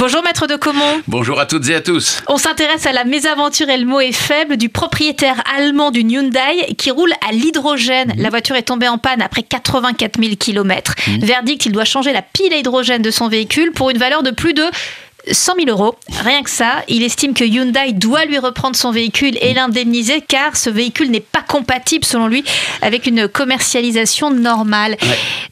Bonjour maître de Comont. Bonjour à toutes et à tous. On s'intéresse à la mésaventure et le mot est faible du propriétaire allemand du Hyundai qui roule à l'hydrogène. La voiture est tombée en panne après 84 000 km. Verdict, il doit changer la pile à hydrogène de son véhicule pour une valeur de plus de 100 000 euros. Rien que ça, il estime que Hyundai doit lui reprendre son véhicule et l'indemniser car ce véhicule n'est pas compatible, selon lui, avec une commercialisation normale.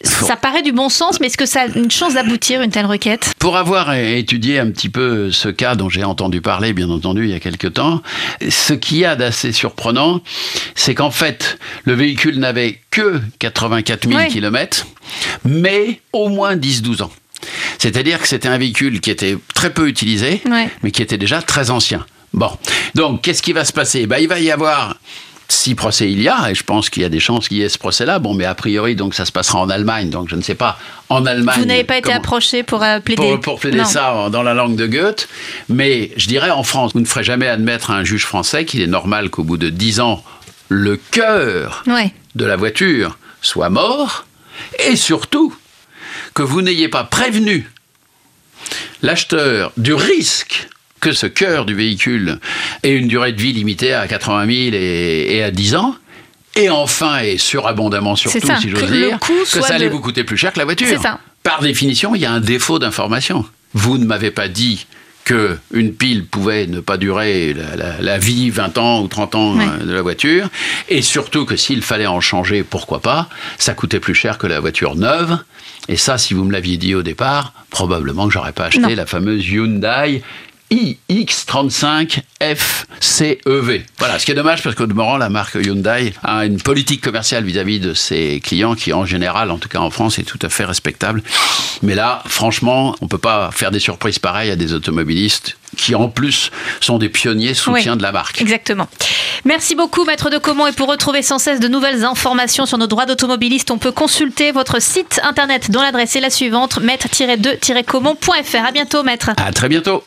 Ça paraît du bon sens, mais est-ce que ça a une chance d'aboutir, une telle requête? Pour avoir étudié un petit peu ce cas dont j'ai entendu parler, bien entendu, il y a quelque temps, ce qu'il y a d'assez surprenant, c'est qu'en fait, le véhicule n'avait que 84 000 km, mais au moins 10-12 ans. C'est-à-dire que c'était un véhicule qui était très peu utilisé, mais qui était déjà très ancien. Bon, donc qu'est-ce qui va se passer? Ben, Il va y avoir si procès il y a, et je pense qu'il y a des chances qu'il y ait ce procès-là, bon, mais a priori, donc ça se passera en Allemagne, donc je ne sais pas, en Allemagne. Vous n'avez pas été approché pour euh, plaider Pour, plaider ça dans la langue de Goethe, mais je dirais en France, vous ne ferez jamais admettre à un juge français qu'il est normal qu'au bout de dix ans, le cœur de la voiture soit mort, et surtout, que vous n'ayez pas prévenu l'acheteur du risque que ce cœur du véhicule ait une durée de vie limitée à 80 000 et, à 10 ans, et enfin, et surabondamment surtout, si j'ose dire, que ça allait vous coûter plus cher que la voiture. Par définition, il y a un défaut d'information. Vous ne m'avez pas dit qu'une pile pouvait ne pas durer la, vie 20 ans ou 30 ans euh, de la voiture, et surtout que s'il fallait en changer, pourquoi pas, ça coûtait plus cher que la voiture neuve. Et ça, si vous me l'aviez dit au départ, probablement que j'aurais pas acheté la fameuse Hyundai iX35 FCEV. Voilà, ce qui est dommage parce qu'au demeurant, la marque Hyundai a une politique commerciale vis-à-vis de ses clients qui, en général, en tout cas en France, est tout à fait respectable. Mais là, franchement, on peut pas faire des surprises pareilles à des automobilistes qui, en plus, sont des pionniers soutien de la marque. Exactement. Merci beaucoup, Maître de Comont. Et pour retrouver sans cesse de nouvelles informations sur nos droits d'automobiliste, on peut consulter votre site internet dont l'adresse est la suivante, maître-2-comont.fr. À bientôt, Maître. À très bientôt.